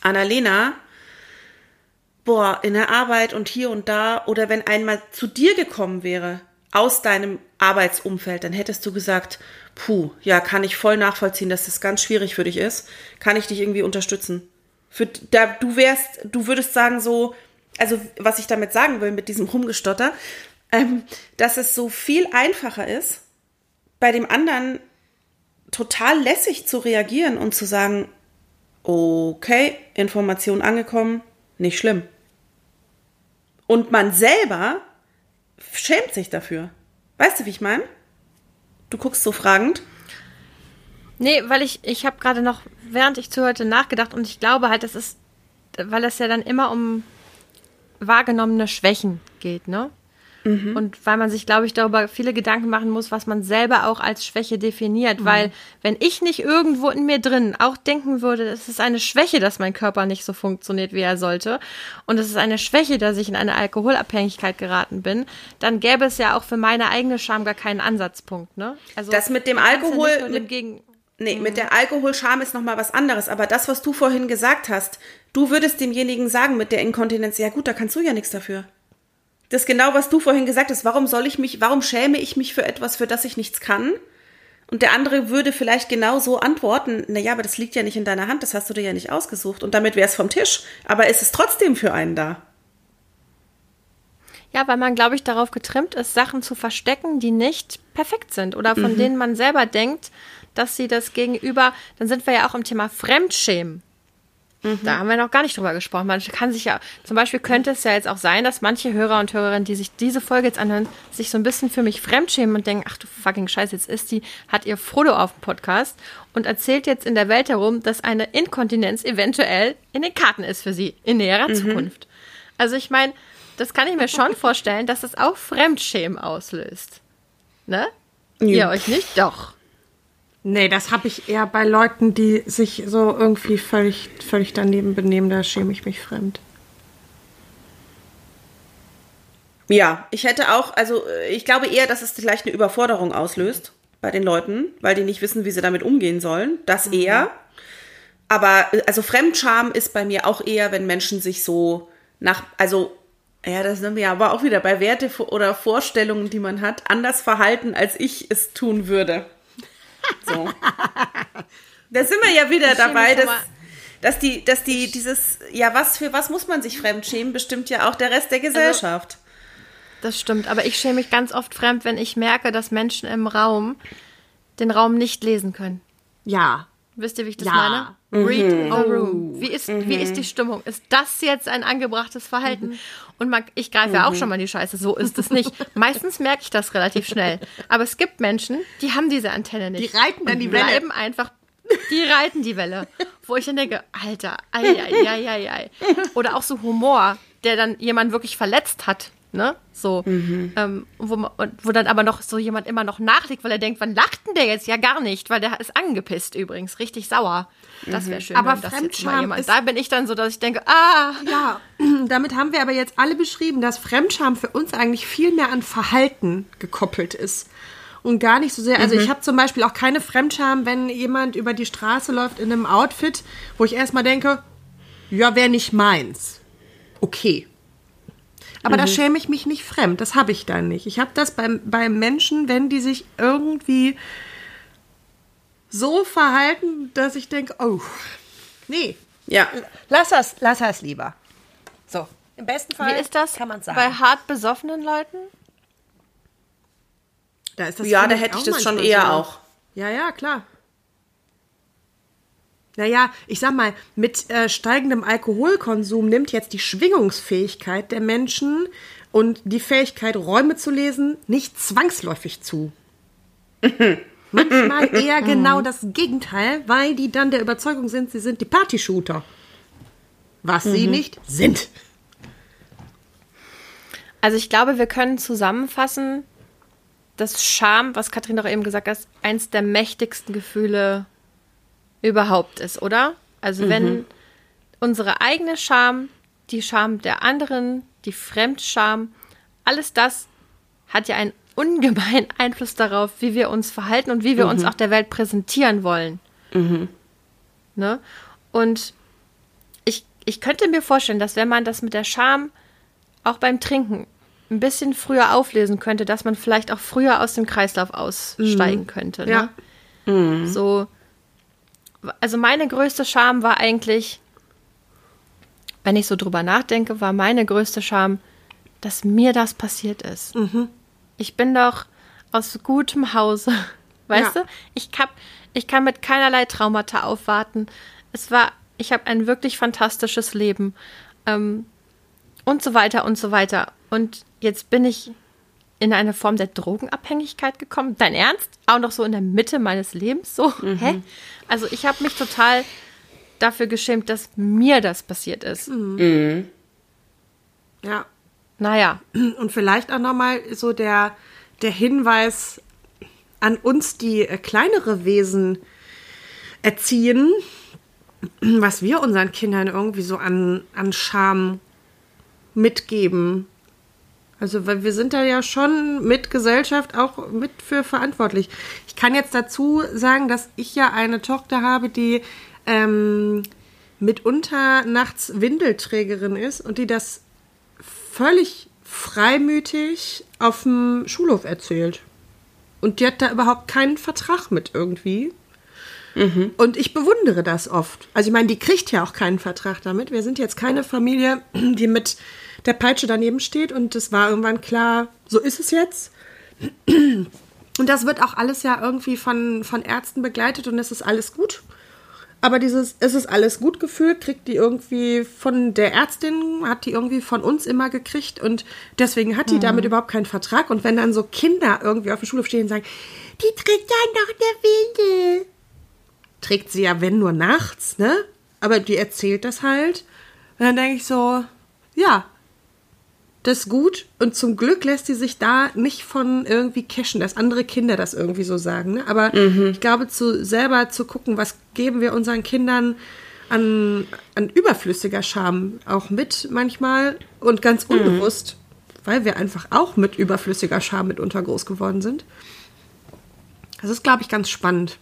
Annalena, boah, in der Arbeit und hier und da, oder wenn einmal zu dir gekommen wäre, aus deinem Arbeitsumfeld, dann hättest du gesagt, puh, ja, kann ich voll nachvollziehen, dass das ganz schwierig für dich ist. Kann ich dich irgendwie unterstützen? Für, da, du wärst, du würdest sagen so, also was ich damit sagen will mit diesem Rumgestotter, ähm, dass es so viel einfacher ist, bei dem anderen total lässig zu reagieren und zu sagen, okay, Information angekommen, nicht schlimm. Und man selber schämt sich dafür. Weißt du, wie ich meine? Du guckst so fragend. Nee, weil ich, ich habe gerade noch, während ich zuhörte, nachgedacht und ich glaube halt, das ist, weil es ja dann immer um wahrgenommene Schwächen geht, ne? Mhm. Und weil man sich, glaube ich, darüber viele Gedanken machen muss, was man selber auch als Schwäche definiert. Mhm. Weil wenn ich nicht irgendwo in mir drin auch denken würde, es ist eine Schwäche, dass mein Körper nicht so funktioniert, wie er sollte, und es ist eine Schwäche, dass ich in eine Alkoholabhängigkeit geraten bin, dann gäbe es ja auch für meine eigene Scham gar keinen Ansatzpunkt. Ne? Also das mit dem Alkohol, ja mit, Gegen Nee, mhm. mit der Alkoholscham ist nochmal was anderes. Aber das, was du vorhin gesagt hast, du würdest demjenigen sagen mit der Inkontinenz, ja gut, da kannst du ja nichts dafür. Das ist genau, was du vorhin gesagt hast. Warum soll ich mich, warum schäme ich mich für etwas, für das ich nichts kann? Und der andere würde vielleicht genau so antworten, na ja, aber das liegt ja nicht in deiner Hand, das hast du dir ja nicht ausgesucht. Und damit wäre es vom Tisch. Aber es ist trotzdem für einen da. Ja, weil man, glaube ich, darauf getrimmt ist, Sachen zu verstecken, die nicht perfekt sind oder von mhm. denen man selber denkt, dass sie das gegenüber, dann sind wir ja auch im Thema Fremdschämen. Mhm. Da haben wir noch gar nicht drüber gesprochen. Man kann sich ja, zum Beispiel könnte es ja jetzt auch sein, dass manche Hörer und Hörerinnen, die sich diese Folge jetzt anhören, sich so ein bisschen für mich fremdschämen und denken, ach du fucking Scheiße, jetzt ist die, hat ihr Frodo auf dem Podcast und erzählt jetzt in der Welt herum, dass eine Inkontinenz eventuell in den Karten ist für sie in näherer mhm. Zukunft. Also ich meine, das kann ich mir schon vorstellen, dass das auch Fremdschämen auslöst. Ne? Ihr euch nicht? Doch. Nee, das habe ich eher bei Leuten, die sich so irgendwie völlig, völlig daneben benehmen. Da schäme ich mich fremd. Ja, ich hätte auch, also ich glaube eher, dass es vielleicht eine Überforderung auslöst bei den Leuten, weil die nicht wissen, wie sie damit umgehen sollen. Das mhm. eher. Aber also Fremdscham ist bei mir auch eher, wenn Menschen sich so nach, also ja, das sind wir aber auch wieder bei Werte oder Vorstellungen, die man hat, anders verhalten, als ich es tun würde. So. da sind wir ja wieder dabei, dass, dass die, dass die, dieses, ja, was für was muss man sich fremd schämen, bestimmt ja auch der Rest der also Gesellschaft. Also, das stimmt, aber ich schäme mich ganz oft fremd, wenn ich merke, dass Menschen im Raum den Raum nicht lesen können. Ja. Wisst ihr, wie ich das ja. meine? Read mhm. the room. Wie ist, mhm. wie ist die Stimmung? Ist das jetzt ein angebrachtes Verhalten? Mhm. Und man, ich greife ja auch schon mal in die Scheiße. So ist es nicht. Meistens merke ich das relativ schnell. Aber es gibt Menschen, die haben diese Antenne nicht. Die reiten dann die Welle. bleiben einfach die reiten die Welle. Wo ich dann denke, Alter, ei, ei, ei, ei, ei. Oder auch so Humor, der dann jemand wirklich verletzt hat ne? So, mhm. ähm, wo, wo dann aber noch so jemand immer noch nachlegt, weil er denkt, wann lacht denn der jetzt? Ja, gar nicht, weil der ist angepisst übrigens, richtig sauer. Das wäre mhm. schön, aber wenn das jetzt mal jemand. Da bin ich dann so, dass ich denke, ah. Ja, damit haben wir aber jetzt alle beschrieben, dass Fremdscham für uns eigentlich viel mehr an Verhalten gekoppelt ist. Und gar nicht so sehr. Also, mhm. ich habe zum Beispiel auch keine Fremdscham, wenn jemand über die Straße läuft in einem Outfit, wo ich erstmal denke, ja, wäre nicht meins. Okay, aber mhm. da schäme ich mich nicht fremd. Das habe ich dann nicht. Ich habe das beim, beim Menschen, wenn die sich irgendwie so verhalten, dass ich denke, oh, nee. Ja. Lass das, lass das lieber. So, im besten Fall Wie ist das kann man sagen. bei hart besoffenen Leuten? Da ist das ja, da hätte ich das schon eher so. auch. Ja, ja, klar. Naja, ich sag mal, mit äh, steigendem Alkoholkonsum nimmt jetzt die Schwingungsfähigkeit der Menschen und die Fähigkeit, Räume zu lesen, nicht zwangsläufig zu. Manchmal eher genau das Gegenteil, weil die dann der Überzeugung sind, sie sind die Partyshooter. Was mhm. sie nicht sind. Also ich glaube, wir können zusammenfassen, dass Scham, was Katrin doch eben gesagt hat, eins der mächtigsten Gefühle überhaupt ist, oder? Also mhm. wenn unsere eigene Scham, die Scham der anderen, die Fremdscham, alles das hat ja einen ungemeinen Einfluss darauf, wie wir uns verhalten und wie wir mhm. uns auch der Welt präsentieren wollen. Mhm. Ne? Und ich, ich könnte mir vorstellen, dass wenn man das mit der Scham auch beim Trinken ein bisschen früher auflesen könnte, dass man vielleicht auch früher aus dem Kreislauf aussteigen mhm. könnte. Ne? Ja. Mhm. So, also meine größte Scham war eigentlich, wenn ich so drüber nachdenke, war meine größte Scham, dass mir das passiert ist. Mhm. Ich bin doch aus gutem Hause, weißt ja. du? Ich, hab, ich kann mit keinerlei Traumata aufwarten. Es war, ich habe ein wirklich fantastisches Leben ähm, und so weiter und so weiter. Und jetzt bin ich in eine Form der Drogenabhängigkeit gekommen. Dein Ernst? Auch noch so in der Mitte meines Lebens? So? Mhm. Hä? Also ich habe mich total dafür geschämt, dass mir das passiert ist. Mhm. mhm. Ja. Naja. Und vielleicht auch nochmal so der, der Hinweis an uns, die äh, kleinere Wesen erziehen, was wir unseren Kindern irgendwie so an, an Scham mitgeben also, weil wir sind da ja schon mit Gesellschaft auch mit für verantwortlich. Ich kann jetzt dazu sagen, dass ich ja eine Tochter habe, die ähm, mitunter nachts Windelträgerin ist und die das völlig freimütig auf dem Schulhof erzählt. Und die hat da überhaupt keinen Vertrag mit irgendwie. Mhm. Und ich bewundere das oft. Also ich meine, die kriegt ja auch keinen Vertrag damit. Wir sind jetzt keine Familie, die mit der Peitsche daneben steht und es war irgendwann klar, so ist es jetzt. Und das wird auch alles ja irgendwie von, von Ärzten begleitet und es ist alles gut. Aber dieses, es ist alles gut Gefühl, kriegt die irgendwie von der Ärztin, hat die irgendwie von uns immer gekriegt und deswegen hat die mhm. damit überhaupt keinen Vertrag. Und wenn dann so Kinder irgendwie auf der Schule stehen und sagen, die trägt ja noch eine Windel. Trägt sie ja, wenn nur nachts, ne? Aber die erzählt das halt. Und dann denke ich so, ja, das gut und zum Glück lässt sie sich da nicht von irgendwie cashen, dass andere Kinder das irgendwie so sagen. Ne? Aber mhm. ich glaube, zu selber zu gucken, was geben wir unseren Kindern an, an überflüssiger Scham auch mit manchmal und ganz mhm. unbewusst, mhm. weil wir einfach auch mit überflüssiger Scham mitunter groß geworden sind. Das ist, glaube ich, ganz spannend.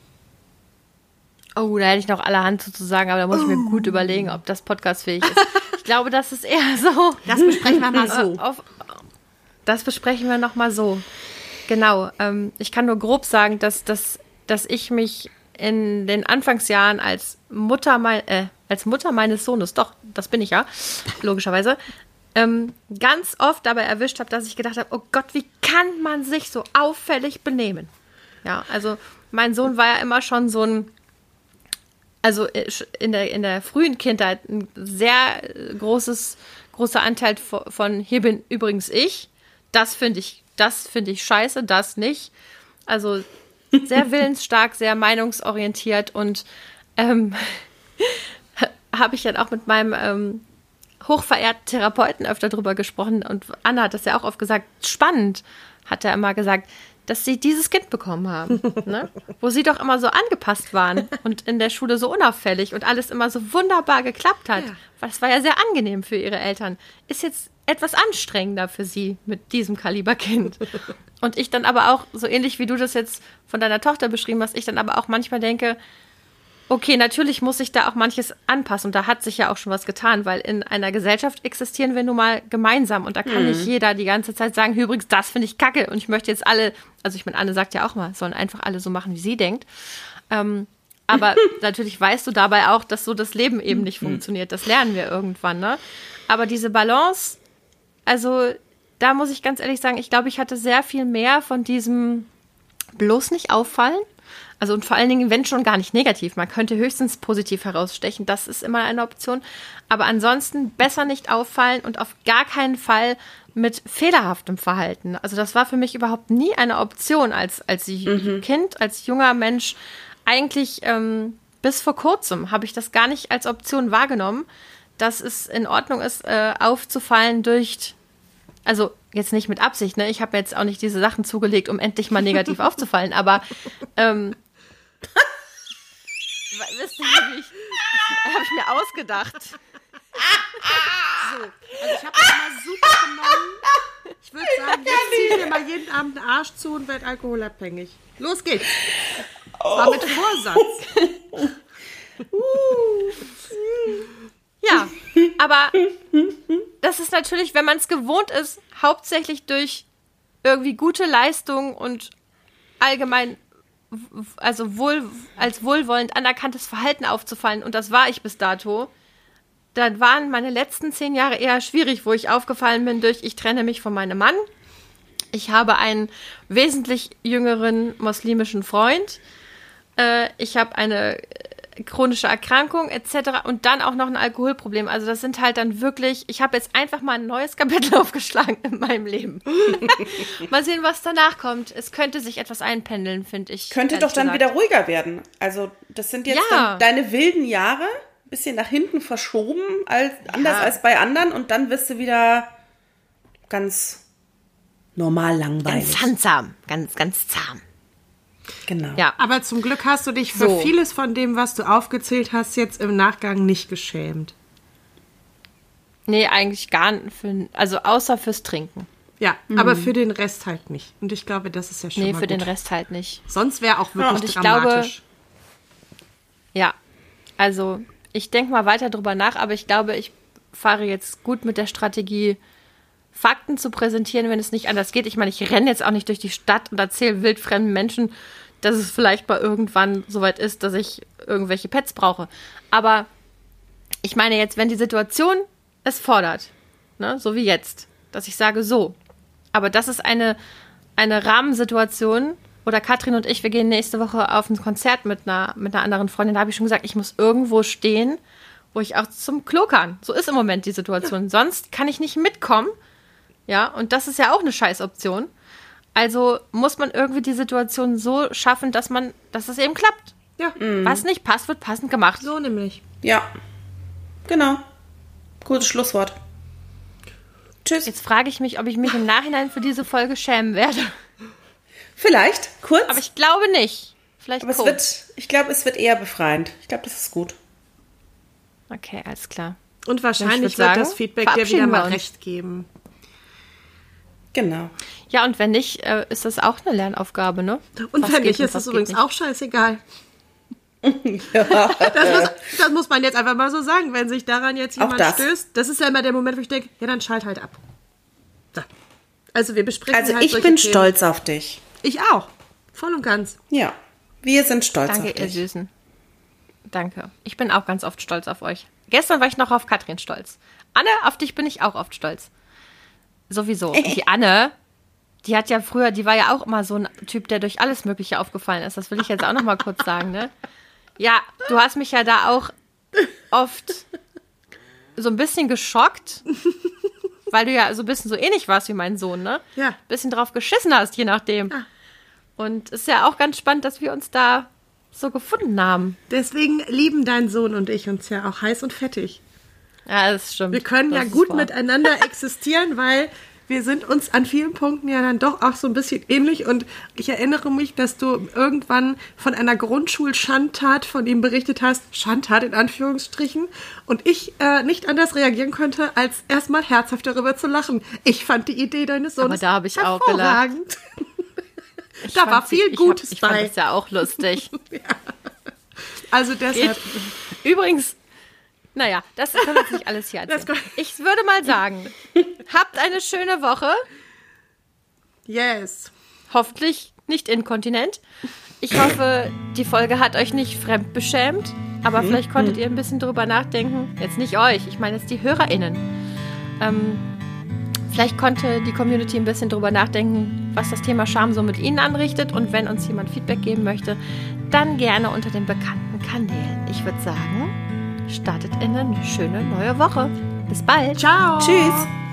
Oh, da hätte ich noch allerhand zu sagen, aber da muss ich mir gut überlegen, ob das podcastfähig ist. Ich glaube, das ist eher so. Das besprechen wir mal so. Auf, das besprechen wir noch mal so. Genau. Ähm, ich kann nur grob sagen, dass, dass, dass ich mich in den Anfangsjahren als Mutter, mein, äh, als Mutter meines Sohnes, doch, das bin ich ja, logischerweise, ähm, ganz oft dabei erwischt habe, dass ich gedacht habe, oh Gott, wie kann man sich so auffällig benehmen? Ja, also mein Sohn war ja immer schon so ein also äh, in der, in der frühen Kindheit ein sehr großes, großer Anteil von, hier bin übrigens ich. Das finde ich, das finde ich scheiße, das nicht. Also sehr willensstark, sehr meinungsorientiert und ähm, habe ich dann auch mit meinem ähm, hochverehrten Therapeuten öfter drüber gesprochen und Anna hat das ja auch oft gesagt, spannend, hat er immer gesagt, dass sie dieses Kind bekommen haben, ne? wo sie doch immer so angepasst waren und in der Schule so unauffällig und alles immer so wunderbar geklappt hat. Ja. Das war ja sehr angenehm für ihre Eltern. Ist jetzt etwas anstrengender für sie mit diesem Kaliberkind. Und ich dann aber auch, so ähnlich wie du das jetzt von deiner Tochter beschrieben hast, ich dann aber auch manchmal denke, Okay, natürlich muss sich da auch manches anpassen und da hat sich ja auch schon was getan, weil in einer Gesellschaft existieren wir nun mal gemeinsam und da kann mhm. nicht jeder die ganze Zeit sagen, übrigens, das finde ich kacke und ich möchte jetzt alle, also ich meine, Anne sagt ja auch mal, sollen einfach alle so machen, wie sie denkt. Ähm, aber natürlich weißt du dabei auch, dass so das Leben eben nicht mhm. funktioniert. Das lernen wir irgendwann, ne? Aber diese Balance, also da muss ich ganz ehrlich sagen, ich glaube, ich hatte sehr viel mehr von diesem bloß nicht auffallen also und vor allen Dingen, wenn schon gar nicht negativ. Man könnte höchstens positiv herausstechen. Das ist immer eine Option. Aber ansonsten besser nicht auffallen und auf gar keinen Fall mit fehlerhaftem Verhalten. Also das war für mich überhaupt nie eine Option als, als mhm. Kind, als junger Mensch. Eigentlich ähm, bis vor kurzem habe ich das gar nicht als Option wahrgenommen, dass es in Ordnung ist, äh, aufzufallen durch also jetzt nicht mit Absicht, ne? Ich habe jetzt auch nicht diese Sachen zugelegt, um endlich mal negativ aufzufallen, aber ähm, Wisst ihr, wie ich, habe ich mir ausgedacht. So, also ich habe das mal super genommen. Ich würde sagen, jetzt ziehe ich mir mal jeden Abend einen Arsch zu und werde alkoholabhängig. Los geht's. Das war mit Vorsatz. ja, aber das ist natürlich, wenn man es gewohnt ist, hauptsächlich durch irgendwie gute Leistung und allgemein also wohl, als wohlwollend anerkanntes Verhalten aufzufallen, und das war ich bis dato, dann waren meine letzten zehn Jahre eher schwierig, wo ich aufgefallen bin durch, ich trenne mich von meinem Mann. Ich habe einen wesentlich jüngeren muslimischen Freund. Äh, ich habe eine chronische Erkrankung etc. und dann auch noch ein Alkoholproblem. Also das sind halt dann wirklich, ich habe jetzt einfach mal ein neues Kapitel aufgeschlagen in meinem Leben. mal sehen, was danach kommt. Es könnte sich etwas einpendeln, finde ich. Könnte doch dann gesagt. wieder ruhiger werden. Also das sind jetzt ja. deine wilden Jahre, bisschen nach hinten verschoben, als, anders ja. als bei anderen und dann wirst du wieder ganz normal langweilig. Ganz handsam, ganz, ganz zahm. Genau. Ja. Aber zum Glück hast du dich für so. vieles von dem, was du aufgezählt hast, jetzt im Nachgang nicht geschämt. Nee, eigentlich gar nicht. Für, also außer fürs Trinken. Ja, mhm. aber für den Rest halt nicht. Und ich glaube, das ist ja schon. Nee, für gut. den Rest halt nicht. Sonst wäre auch wirklich ja, dramatisch. Glaube, ja, also ich denke mal weiter drüber nach, aber ich glaube, ich fahre jetzt gut mit der Strategie, Fakten zu präsentieren, wenn es nicht anders geht. Ich meine, ich renne jetzt auch nicht durch die Stadt und erzähle wildfremden Menschen, dass es vielleicht mal irgendwann soweit ist, dass ich irgendwelche Pets brauche. Aber ich meine jetzt, wenn die Situation es fordert, ne, so wie jetzt, dass ich sage so, aber das ist eine, eine Rahmensituation, oder Katrin und ich, wir gehen nächste Woche auf ein Konzert mit einer, mit einer anderen Freundin, da habe ich schon gesagt, ich muss irgendwo stehen, wo ich auch zum Klo kann. So ist im Moment die Situation. Sonst kann ich nicht mitkommen, ja, und das ist ja auch eine Scheißoption. Also muss man irgendwie die Situation so schaffen, dass man, dass es eben klappt. Ja. Mhm. Was nicht passt, wird passend gemacht. So nämlich. Ja. Genau. Gutes Schlusswort. Tschüss. Jetzt frage ich mich, ob ich mich im Nachhinein für diese Folge schämen werde. Vielleicht, kurz. Aber ich glaube nicht. Vielleicht Aber es wird, ich glaube, es wird eher befreiend. Ich glaube, das ist gut. Okay, alles klar. Und wahrscheinlich wird sagen, das Feedback dir wieder mal recht geben. Genau. Ja, und wenn nicht, äh, ist das auch eine Lernaufgabe, ne? Und was wenn nicht, ist es übrigens nicht. auch scheißegal. ja. das, muss, das, muss, man jetzt einfach mal so sagen, wenn sich daran jetzt jemand das. stößt. Das ist ja immer der Moment, wo ich denke, ja, dann schalt halt ab. So. Also wir besprechen Also halt ich bin Themen. stolz auf dich. Ich auch. Voll und ganz. Ja. Wir sind stolz Danke, auf dich. Danke, ihr Süßen. Danke. Ich bin auch ganz oft stolz auf euch. Gestern war ich noch auf Katrin stolz. Anne, auf dich bin ich auch oft stolz. Sowieso. Die Anne, die hat ja früher, die war ja auch immer so ein Typ, der durch alles Mögliche aufgefallen ist. Das will ich jetzt auch noch mal kurz sagen, ne? Ja, du hast mich ja da auch oft so ein bisschen geschockt, weil du ja so ein bisschen so ähnlich warst wie mein Sohn, ne? Ja. Ein bisschen drauf geschissen hast, je nachdem. Ah. Und es ist ja auch ganz spannend, dass wir uns da so gefunden haben. Deswegen lieben dein Sohn und ich uns ja auch heiß und fettig. Ja, das stimmt. Wir können das ja gut miteinander existieren, weil wir sind uns an vielen Punkten ja dann doch auch so ein bisschen ähnlich. Und ich erinnere mich, dass du irgendwann von einer Grundschulschandtat von ihm berichtet hast. Schandtat in Anführungsstrichen. Und ich äh, nicht anders reagieren konnte, als erstmal herzhaft darüber zu lachen. Ich fand die Idee deines Sohnes Aber da habe ich auch gelacht. Ich da war viel ich Gutes hab, ich bei. Ich fand das ja auch lustig. ja. Also deshalb. Geht. Übrigens, naja, das können wir jetzt nicht alles hier erzählen. Ich würde mal sagen, habt eine schöne Woche. Yes. Hoffentlich nicht inkontinent. Ich hoffe, die Folge hat euch nicht fremdbeschämt, aber mhm. vielleicht konntet ihr ein bisschen drüber nachdenken. Jetzt nicht euch, ich meine jetzt die HörerInnen. Ähm, Vielleicht konnte die Community ein bisschen drüber nachdenken, was das Thema Scham so mit Ihnen anrichtet. Und wenn uns jemand Feedback geben möchte, dann gerne unter den bekannten Kanälen. Ich würde sagen, startet in eine schöne neue Woche. Bis bald. Ciao. Tschüss.